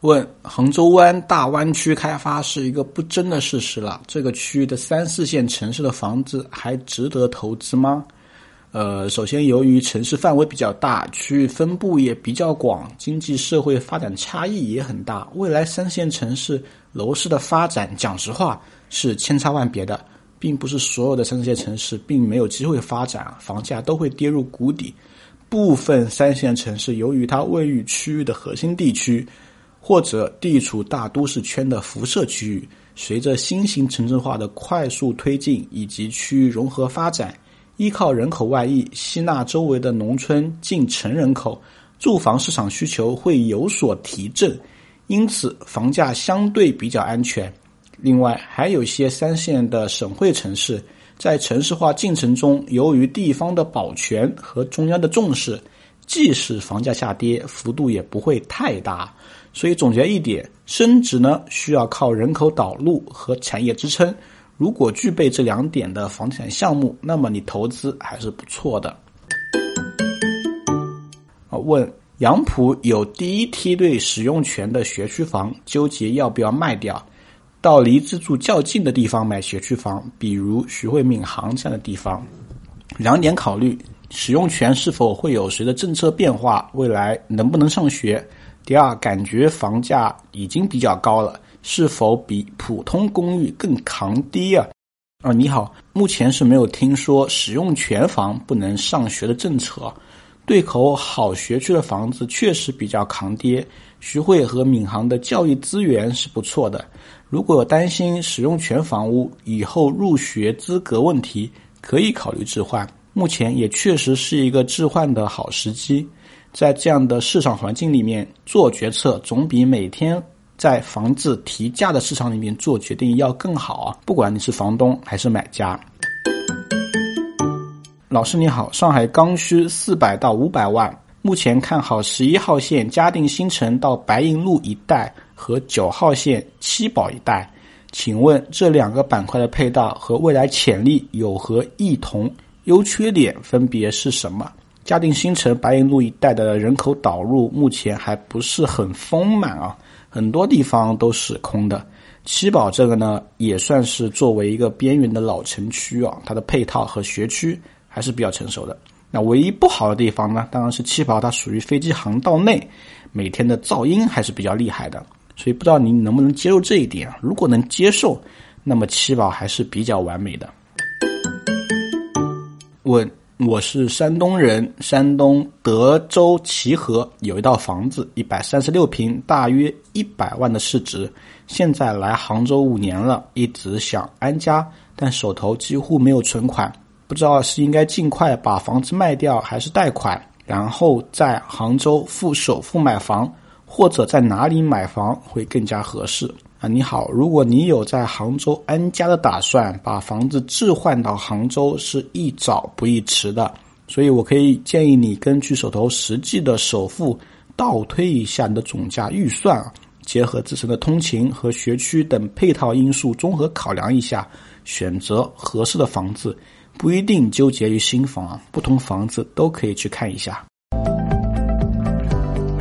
问：杭州湾大湾区开发是一个不争的事实了，这个区域的三四线城市的房子还值得投资吗？呃，首先，由于城市范围比较大，区域分布也比较广，经济社会发展差异也很大，未来三线城市楼市的发展，讲实话是千差万别的，并不是所有的三四线城市并没有机会发展，房价都会跌入谷底。部分三线城市由于它位于区域的核心地区。或者地处大都市圈的辐射区域，随着新型城镇化的快速推进以及区域融合发展，依靠人口外溢吸纳周围的农村进城人口，住房市场需求会有所提振，因此房价相对比较安全。另外，还有一些三线的省会城市，在城市化进程中，由于地方的保全和中央的重视，即使房价下跌，幅度也不会太大。所以总结一点，升值呢需要靠人口导入和产业支撑。如果具备这两点的房地产项目，那么你投资还是不错的。啊，问杨浦有第一梯队使用权的学区房，纠结要不要卖掉，到离自住较近的地方买学区房，比如徐汇闵行这样的地方。两点考虑：使用权是否会有随着政策变化，未来能不能上学？第二，感觉房价已经比较高了，是否比普通公寓更扛低啊？啊，你好，目前是没有听说使用权房不能上学的政策。对口好学区的房子确实比较扛跌，徐汇和闵行的教育资源是不错的。如果担心使用权房屋以后入学资格问题，可以考虑置换。目前也确实是一个置换的好时机。在这样的市场环境里面做决策，总比每天在房子提价的市场里面做决定要更好啊！不管你是房东还是买家。老师你好，上海刚需四百到五百万，目前看好十一号线嘉定新城到白银路一带和九号线七宝一带，请问这两个板块的配套和未来潜力有何异同？优缺点分别是什么？嘉定新城、白银路一带的人口导入目前还不是很丰满啊，很多地方都是空的。七宝这个呢，也算是作为一个边缘的老城区啊，它的配套和学区还是比较成熟的。那唯一不好的地方呢，当然是七宝它属于飞机航道内，每天的噪音还是比较厉害的。所以不知道您能不能接受这一点？如果能接受，那么七宝还是比较完美的。问。我是山东人，山东德州齐河有一套房子，一百三十六平，大约一百万的市值。现在来杭州五年了，一直想安家，但手头几乎没有存款，不知道是应该尽快把房子卖掉，还是贷款，然后在杭州付首付买房，或者在哪里买房会更加合适。啊，你好！如果你有在杭州安家的打算，把房子置换到杭州是宜早不宜迟的，所以我可以建议你根据手头实际的首付倒推一下你的总价预算啊，结合自身的通勤和学区等配套因素综合考量一下，选择合适的房子，不一定纠结于新房啊，不同房子都可以去看一下。